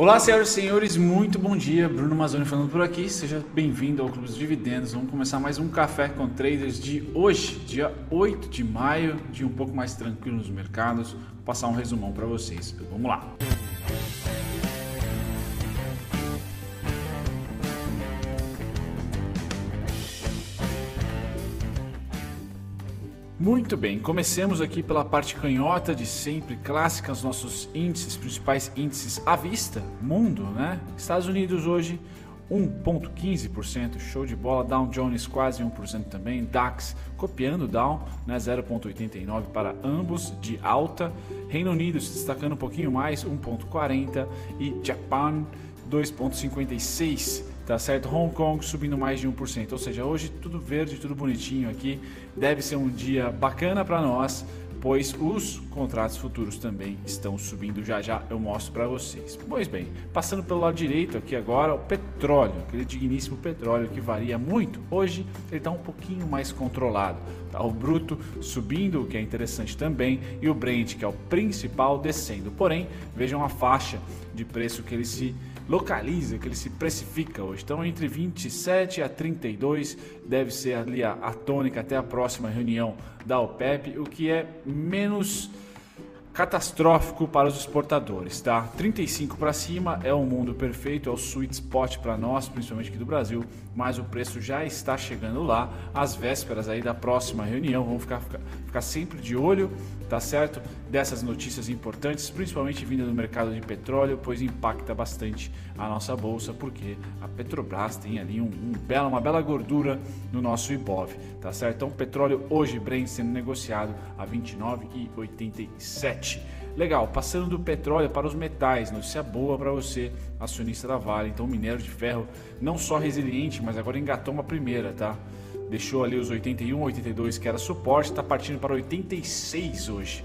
Olá, senhoras e senhores, muito bom dia. Bruno Mazzoni falando por aqui. Seja bem-vindo ao Clube dos Dividendos. Vamos começar mais um Café com Traders de hoje, dia 8 de maio, dia um pouco mais tranquilo nos mercados. Vou passar um resumão para vocês. Vamos lá. Muito bem, comecemos aqui pela parte canhota de sempre, clássica, os nossos índices, principais índices à vista, mundo, né? Estados Unidos hoje 1,15%, show de bola, Dow Jones quase 1% também, DAX copiando o Dow, né, 0,89 para ambos de alta, Reino Unido se destacando um pouquinho mais, 1,40 e Japão 2,56 tá certo? Hong Kong subindo mais de 1%, ou seja, hoje tudo verde, tudo bonitinho aqui. Deve ser um dia bacana para nós, pois os contratos futuros também estão subindo já já eu mostro para vocês. Pois bem, passando pelo lado direito aqui agora, o petróleo, aquele digníssimo petróleo que varia muito. Hoje ele está um pouquinho mais controlado. Tá? O bruto subindo, o que é interessante também, e o Brent, que é o principal, descendo. Porém, vejam a faixa de preço que ele se localiza, que ele se precifica hoje. Então, entre 27 a 32 deve ser ali a, a tônica até a próxima reunião da OPEP, o que é menos catastrófico para os exportadores, tá? 35 para cima é o mundo perfeito, é o sweet spot para nós, principalmente aqui do Brasil, mas o preço já está chegando lá, às vésperas aí da próxima reunião, vamos ficar, ficar, ficar sempre de olho, tá certo? Dessas notícias importantes, principalmente vinda do mercado de petróleo, pois impacta bastante a nossa bolsa, porque a Petrobras tem ali um, um bela, uma bela gordura no nosso Ibov, tá certo? Então, petróleo hoje, Brent sendo negociado a 29,87. Legal, passando do petróleo para os metais, notícia boa para você, acionista da Vale. Então, o minério de ferro não só resiliente, mas agora engatou uma primeira, tá? Deixou ali os 81, 82 que era suporte, está partindo para 86 hoje.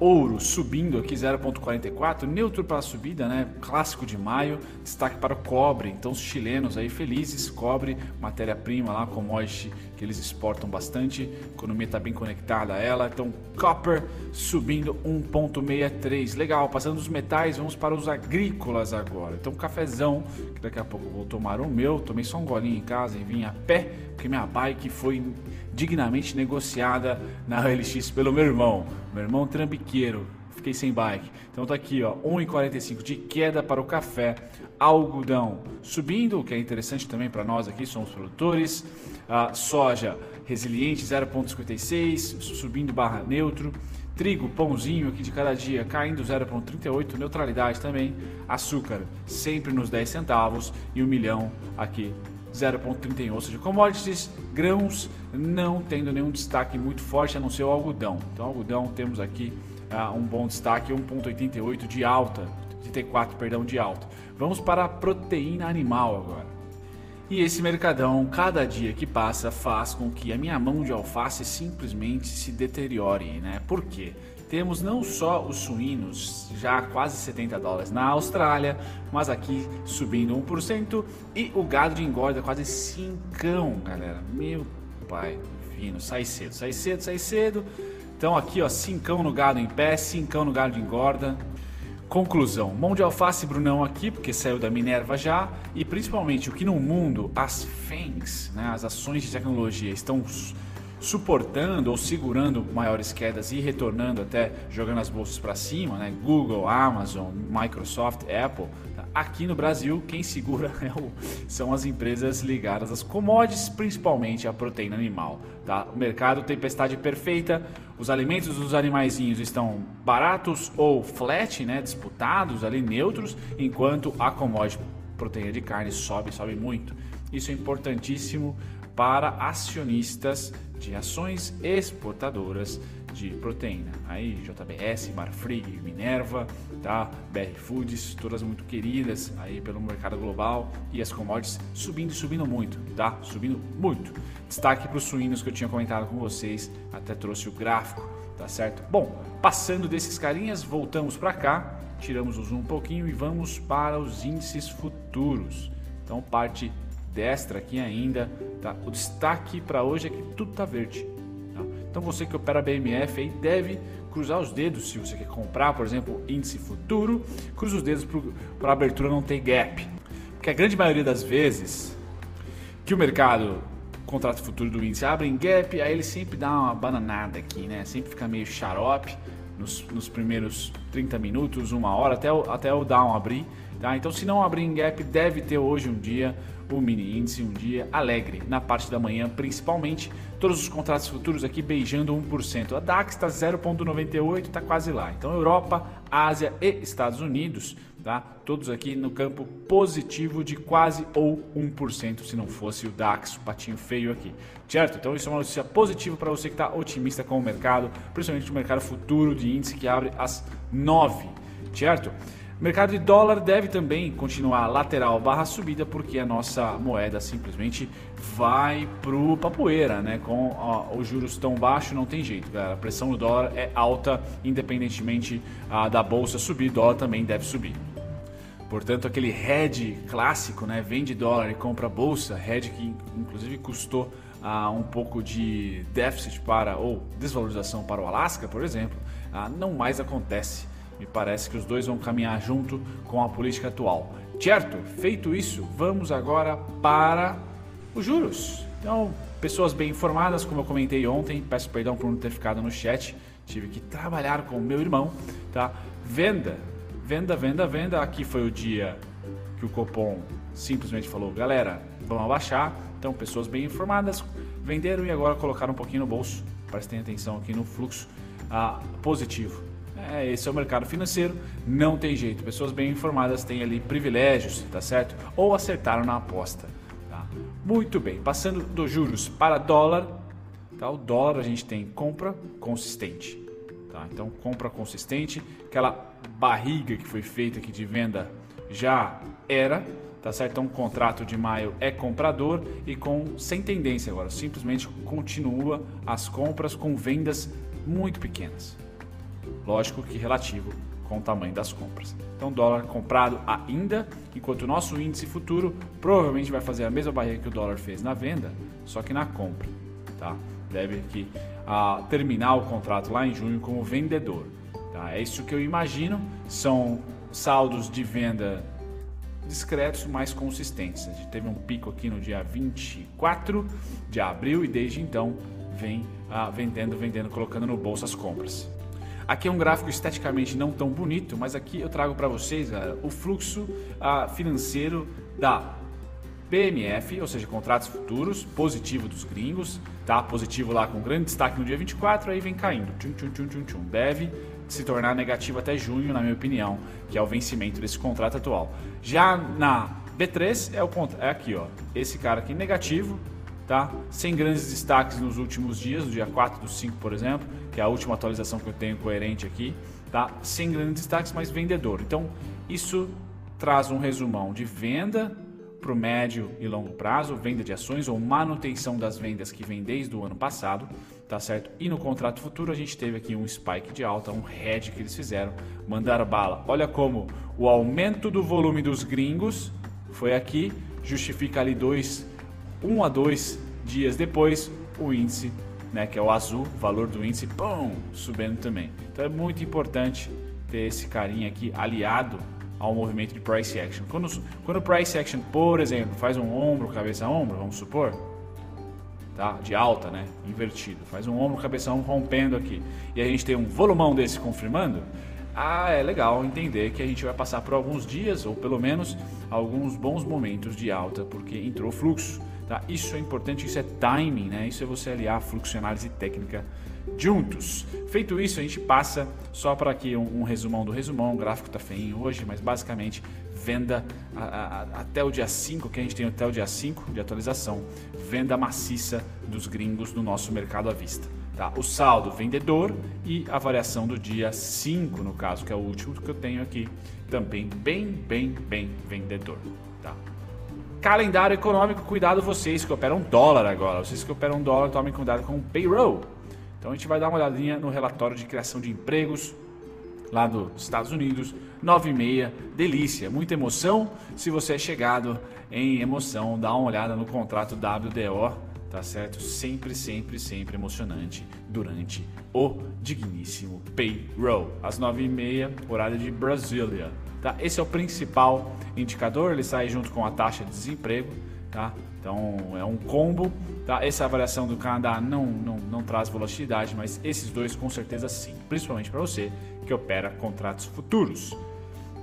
Ouro subindo aqui 0,44, neutro para a subida, né? Clássico de maio, destaque para o cobre. Então os chilenos aí felizes, cobre, matéria-prima lá, commodity que eles exportam bastante. A economia está bem conectada a ela. Então copper subindo 1,63. Legal, passando dos metais, vamos para os agrícolas agora. Então cafezão, que daqui a pouco vou tomar o meu. Tomei só um golinho em casa e vim a pé, porque minha bike foi dignamente negociada na OLX pelo meu irmão, meu irmão Fiquei sem bike. Então tá aqui, ó, 1,45 de queda para o café, algodão subindo, o que é interessante também para nós aqui, somos produtores. A soja resiliente 0,56, subindo barra neutro. Trigo, pãozinho aqui de cada dia caindo 0,38, neutralidade também. Açúcar sempre nos 10 centavos e o um milhão aqui 0,31, ou seja, commodities, grãos não tendo nenhum destaque muito forte a não ser o algodão. Então, algodão temos aqui um bom destaque, 1,88 de alta, 34, perdão, de alta. Vamos para a proteína animal agora. E esse mercadão, cada dia que passa, faz com que a minha mão de alface simplesmente se deteriore, né? Por quê? Temos não só os suínos, já quase 70 dólares na Austrália, mas aqui subindo 1%, e o gado de engorda quase 5, galera. Meu pai, fino, sai cedo, sai cedo, sai cedo. Então aqui, ó, 5 no gado em pé, 5 no gado de engorda. Conclusão: mão de alface Brunão aqui, porque saiu da Minerva já, e principalmente o que no mundo as FANGs, né, as ações de tecnologia, estão suportando ou segurando maiores quedas e retornando até jogando as bolsas para cima, né? Google, Amazon, Microsoft, Apple. Aqui no Brasil, quem segura é o, são as empresas ligadas às commodities, principalmente a proteína animal. Tá? O mercado tempestade perfeita, os alimentos dos animaizinhos estão baratos ou flat, né? disputados ali, neutros, enquanto a commodity proteína de carne sobe, sobe muito. Isso é importantíssimo para acionistas de ações exportadoras de proteína. Aí JBS, Marfrig, Minerva, tá? BR Foods, todas muito queridas aí pelo mercado global e as commodities subindo e subindo muito, tá? Subindo muito. Destaque para os suínos que eu tinha comentado com vocês, até trouxe o gráfico, tá certo? Bom, passando desses carinhas, voltamos para cá, tiramos o zoom um pouquinho e vamos para os índices futuros. Então, parte destra aqui ainda, tá? O destaque para hoje é que tudo tá verde. Tá? Então você que opera BMF aí deve cruzar os dedos se você quer comprar, por exemplo, índice futuro, cruza os dedos para a abertura não ter gap. Porque a grande maioria das vezes que o mercado contrato futuro do índice abre em gap, aí ele sempre dá uma bananada aqui, né? Sempre fica meio xarope nos, nos primeiros 30 minutos, uma hora, até o, até o down abrir. Tá? Então, se não abrir em gap, deve ter hoje um dia o mini índice, um dia alegre na parte da manhã, principalmente. Todos os contratos futuros aqui beijando 1%. A DAX está 0,98, está quase lá. Então, Europa, Ásia e Estados Unidos Tá? Todos aqui no campo positivo de quase ou 1%, se não fosse o DAX, o patinho feio aqui. Certo? Então isso é uma notícia positiva para você que está otimista com o mercado, principalmente o mercado futuro de índice que abre às 9, certo? O mercado de dólar deve também continuar lateral barra subida porque a nossa moeda simplesmente vai pro papoeira, né? Com ó, os juros tão baixos não tem jeito, galera. A pressão do dólar é alta, independentemente ah, da bolsa subir, dólar também deve subir. Portanto, aquele hedge clássico, né, vende dólar e compra bolsa, hedge que inclusive custou ah, um pouco de déficit para ou desvalorização para o Alasca, por exemplo, ah, não mais acontece. Me parece que os dois vão caminhar junto com a política atual. Certo? Feito isso, vamos agora para os juros. Então, pessoas bem informadas, como eu comentei ontem, peço perdão por não ter ficado no chat, tive que trabalhar com o meu irmão, tá? Venda Venda, venda, venda. Aqui foi o dia que o Copom simplesmente falou: galera, vamos abaixar. Então, pessoas bem informadas venderam e agora colocaram um pouquinho no bolso. Prestem atenção aqui no fluxo ah, positivo. É, esse é o mercado financeiro, não tem jeito. Pessoas bem informadas têm ali privilégios, tá certo? Ou acertaram na aposta. Tá? Muito bem, passando dos juros para dólar, tá? o dólar a gente tem compra consistente. Tá? Então, compra consistente, aquela barriga que foi feita aqui de venda já era, tá certo? Então, o contrato de maio é comprador e com sem tendência agora, simplesmente continua as compras com vendas muito pequenas. Lógico que relativo com o tamanho das compras. Então, dólar comprado ainda, enquanto o nosso índice futuro provavelmente vai fazer a mesma barriga que o dólar fez na venda, só que na compra, tá? Deve aqui a terminar o contrato lá em junho como vendedor. Tá? É isso que eu imagino. São saldos de venda discretos, mais consistentes. A gente teve um pico aqui no dia 24 de abril e desde então vem ah, vendendo, vendendo, colocando no bolso as compras. Aqui é um gráfico esteticamente não tão bonito, mas aqui eu trago para vocês galera, o fluxo ah, financeiro da PMF, ou seja, contratos futuros, positivo dos gringos, tá? Positivo lá com grande destaque no dia 24, aí vem caindo. Tchum, tchum, tchum, tchum, tchum. Deve se tornar negativo até junho, na minha opinião, que é o vencimento desse contrato atual. Já na B3 é o é aqui, ó. Esse cara aqui negativo, tá? Sem grandes destaques nos últimos dias, no dia 4 do 5, por exemplo, que é a última atualização que eu tenho coerente aqui, tá? Sem grandes destaques, mas vendedor. Então, isso traz um resumão de venda para o médio e longo prazo, venda de ações ou manutenção das vendas que vem desde o ano passado, tá certo? E no contrato futuro a gente teve aqui um spike de alta, um head que eles fizeram, mandaram bala. Olha como o aumento do volume dos gringos foi aqui, justifica ali dois, um a dois dias depois o índice, né, que é o azul, valor do índice, pum, subindo também. Então é muito importante ter esse carinha aqui aliado ao movimento de price action. Quando, quando o price action, por exemplo, faz um ombro, cabeça, ombro, vamos supor, tá? de alta, né? invertido, faz um ombro, cabeça, ombro rompendo aqui, e a gente tem um volumão desse confirmando, ah, é legal entender que a gente vai passar por alguns dias, ou pelo menos alguns bons momentos de alta, porque entrou fluxo. Tá? Isso é importante, isso é timing, né? isso é você aliar fluxo, análise técnica juntos. Feito isso, a gente passa só para aqui um, um, resumão do resumão. O gráfico está feio hoje, mas basicamente venda a, a, até o dia 5, que a gente tem até o dia 5 de atualização, venda maciça dos gringos no nosso mercado à vista. Tá? O saldo vendedor e a variação do dia 5, no caso, que é o último que eu tenho aqui, também bem, bem, bem vendedor. Tá? Calendário econômico, cuidado vocês que operam dólar agora. Vocês que operam dólar, tomem cuidado com o payroll. Então a gente vai dar uma olhadinha no relatório de criação de empregos lá dos Estados Unidos, 9 e meia, delícia, muita emoção. Se você é chegado em emoção, dá uma olhada no contrato WDO, tá certo? Sempre, sempre, sempre emocionante durante o digníssimo payroll, às 9h30, horário de Brasília, tá? Esse é o principal indicador, ele sai junto com a taxa de desemprego, tá? Então é um combo, tá? Essa avaliação do Canadá não, não, não traz volatilidade, mas esses dois com certeza sim, principalmente para você que opera contratos futuros.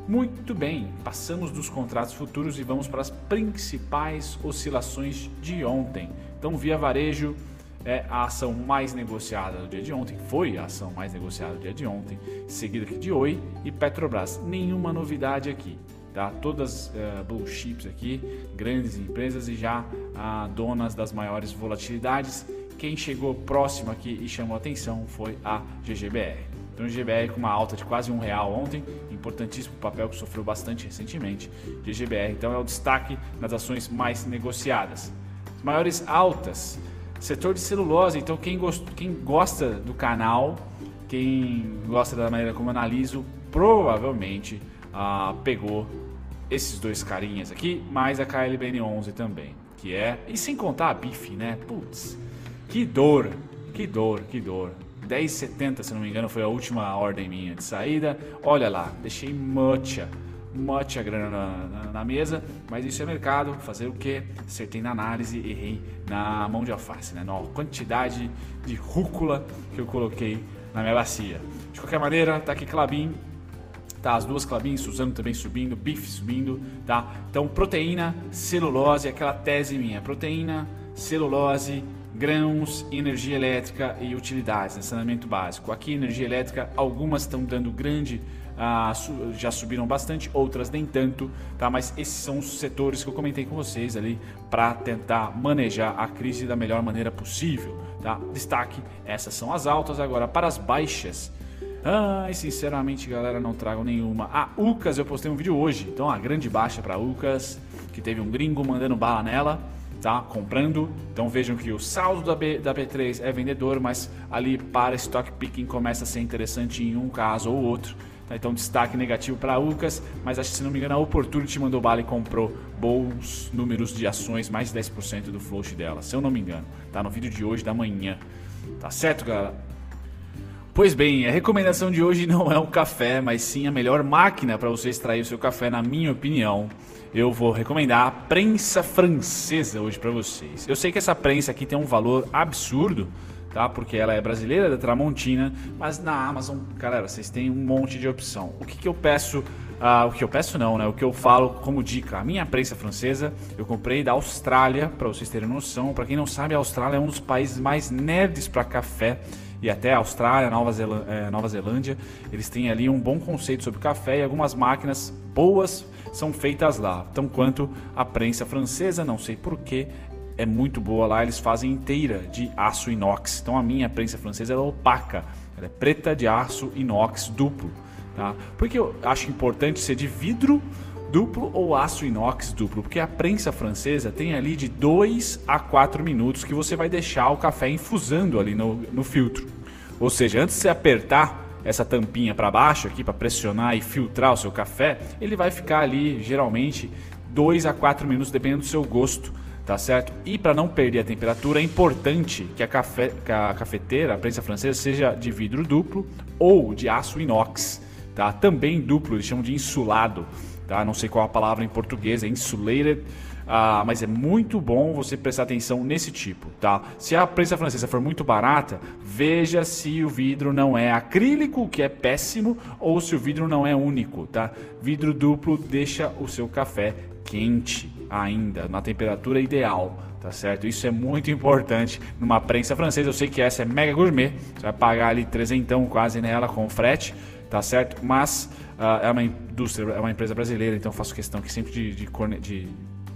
Muito bem, passamos dos contratos futuros e vamos para as principais oscilações de ontem. Então, via varejo é a ação mais negociada do dia de ontem, foi a ação mais negociada do dia de ontem, seguida aqui de Oi e Petrobras. Nenhuma novidade aqui, tá? Todas uh, blue chips aqui, grandes empresas e já uh, donas das maiores volatilidades. Quem chegou próximo aqui e chamou atenção foi a GGBR. Então, o GBR com uma alta de quase um real ontem, importantíssimo papel que sofreu bastante recentemente. GGBR, então, é o destaque nas ações mais negociadas. As maiores altas, setor de celulose. Então, quem, gost, quem gosta do canal, quem gosta da maneira como eu analiso, provavelmente ah, pegou esses dois carinhas aqui, mais a KLBN11 também, que é, e sem contar a BIF, né? Putz, que dor, que dor, que dor. 10,70, se não me engano, foi a última ordem minha de saída. Olha lá, deixei mucha, mucha grana na, na, na, mesa, mas isso é mercado. Fazer o que? Acertei na análise, errei na mão de alface, né? Na quantidade de rúcula que eu coloquei na minha bacia. De qualquer maneira, tá aqui Clabin, tá? As duas Clabin, Suzano também subindo, Bife subindo, tá? Então, proteína, celulose, aquela tese minha, proteína, celulose, grãos, energia elétrica e utilidades, né, saneamento básico. Aqui, energia elétrica, algumas estão dando grande, ah, já subiram bastante, outras nem tanto, tá? Mas esses são os setores que eu comentei com vocês ali para tentar manejar a crise da melhor maneira possível, tá? Destaque, essas são as altas. Agora, para as baixas, Ai, sinceramente, galera, não trago nenhuma. A UCAS, eu postei um vídeo hoje. Então, a grande baixa para UCAS, que teve um gringo mandando bala nela tá? Comprando. Então vejam que o saldo da, B, da B3 é vendedor, mas ali para stock picking começa a ser interessante em um caso ou outro. Tá? Então destaque negativo para a UCAS, mas acho que se não me engano a Opportunity mandou bala e comprou bons números de ações, mais de 10% do float dela, se eu não me engano. Tá no vídeo de hoje da manhã. Tá certo, galera? Pois bem, a recomendação de hoje não é um café, mas sim a melhor máquina para você extrair o seu café, na minha opinião. Eu vou recomendar a prensa francesa hoje para vocês. Eu sei que essa prensa aqui tem um valor absurdo, tá? Porque ela é brasileira, da Tramontina, mas na Amazon, galera, vocês têm um monte de opção. O que, que eu peço? Uh, o que eu peço não, né? O que eu falo como dica, a minha prensa francesa eu comprei da Austrália, para vocês terem noção. Para quem não sabe, a Austrália é um dos países mais nerds para café e até Austrália, Nova, Zelândia, é, Nova Zelândia, eles têm ali um bom conceito sobre café e algumas máquinas boas são feitas lá. Tão quanto a prensa francesa, não sei porquê, é muito boa lá. Eles fazem inteira de aço inox. Então a minha prensa francesa é opaca, ela é preta de aço inox duplo. Tá? Porque eu acho importante ser de vidro duplo ou aço inox duplo, porque a prensa francesa tem ali de 2 a 4 minutos que você vai deixar o café infusando ali no, no filtro. Ou seja, antes de você apertar essa tampinha para baixo aqui para pressionar e filtrar o seu café, ele vai ficar ali geralmente 2 a 4 minutos dependendo do seu gosto, tá certo? E para não perder a temperatura é importante que a, café, que a cafeteira, a prensa francesa seja de vidro duplo ou de aço inox, tá? Também duplo, eles chamam de insulado tá? Não sei qual a palavra em português, é insulated, uh, mas é muito bom você prestar atenção nesse tipo, tá? Se a prensa francesa for muito barata, veja se o vidro não é acrílico, que é péssimo, ou se o vidro não é único, tá? Vidro duplo deixa o seu café quente ainda, na temperatura ideal, tá certo? Isso é muito importante numa prensa francesa. Eu sei que essa é mega gourmet, você vai pagar ali trezentão quase nela com frete, tá certo? Mas uh, é uma indústria, é uma empresa brasileira, então faço questão aqui sempre de, de, de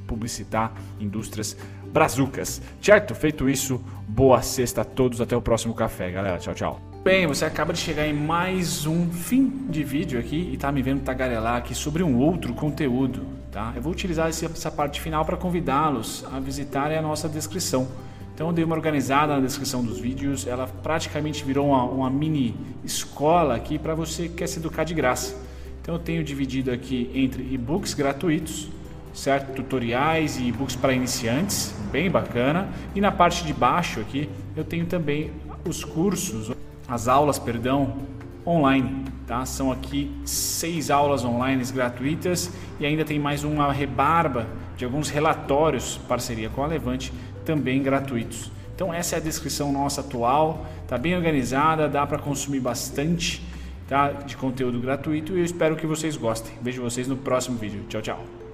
publicitar indústrias brazucas. Certo? Feito isso, boa sexta a todos. Até o próximo café, galera. Tchau, tchau. Bem, você acaba de chegar em mais um fim de vídeo aqui e tá me vendo tagarelar aqui sobre um outro conteúdo, tá? Eu vou utilizar essa parte final para convidá-los a visitarem a nossa descrição. Então eu dei uma organizada na descrição dos vídeos, ela praticamente virou uma, uma mini escola aqui para você que quer se educar de graça. Então eu tenho dividido aqui entre e-books gratuitos, certo? Tutoriais e e-books para iniciantes, bem bacana. E na parte de baixo aqui eu tenho também os cursos, as aulas, perdão, online, tá? São aqui seis aulas online gratuitas e ainda tem mais uma rebarba de alguns relatórios, parceria com a Levante, também gratuitos. Então essa é a descrição nossa atual, tá bem organizada, dá para consumir bastante tá? de conteúdo gratuito e eu espero que vocês gostem. Vejo vocês no próximo vídeo. Tchau, tchau.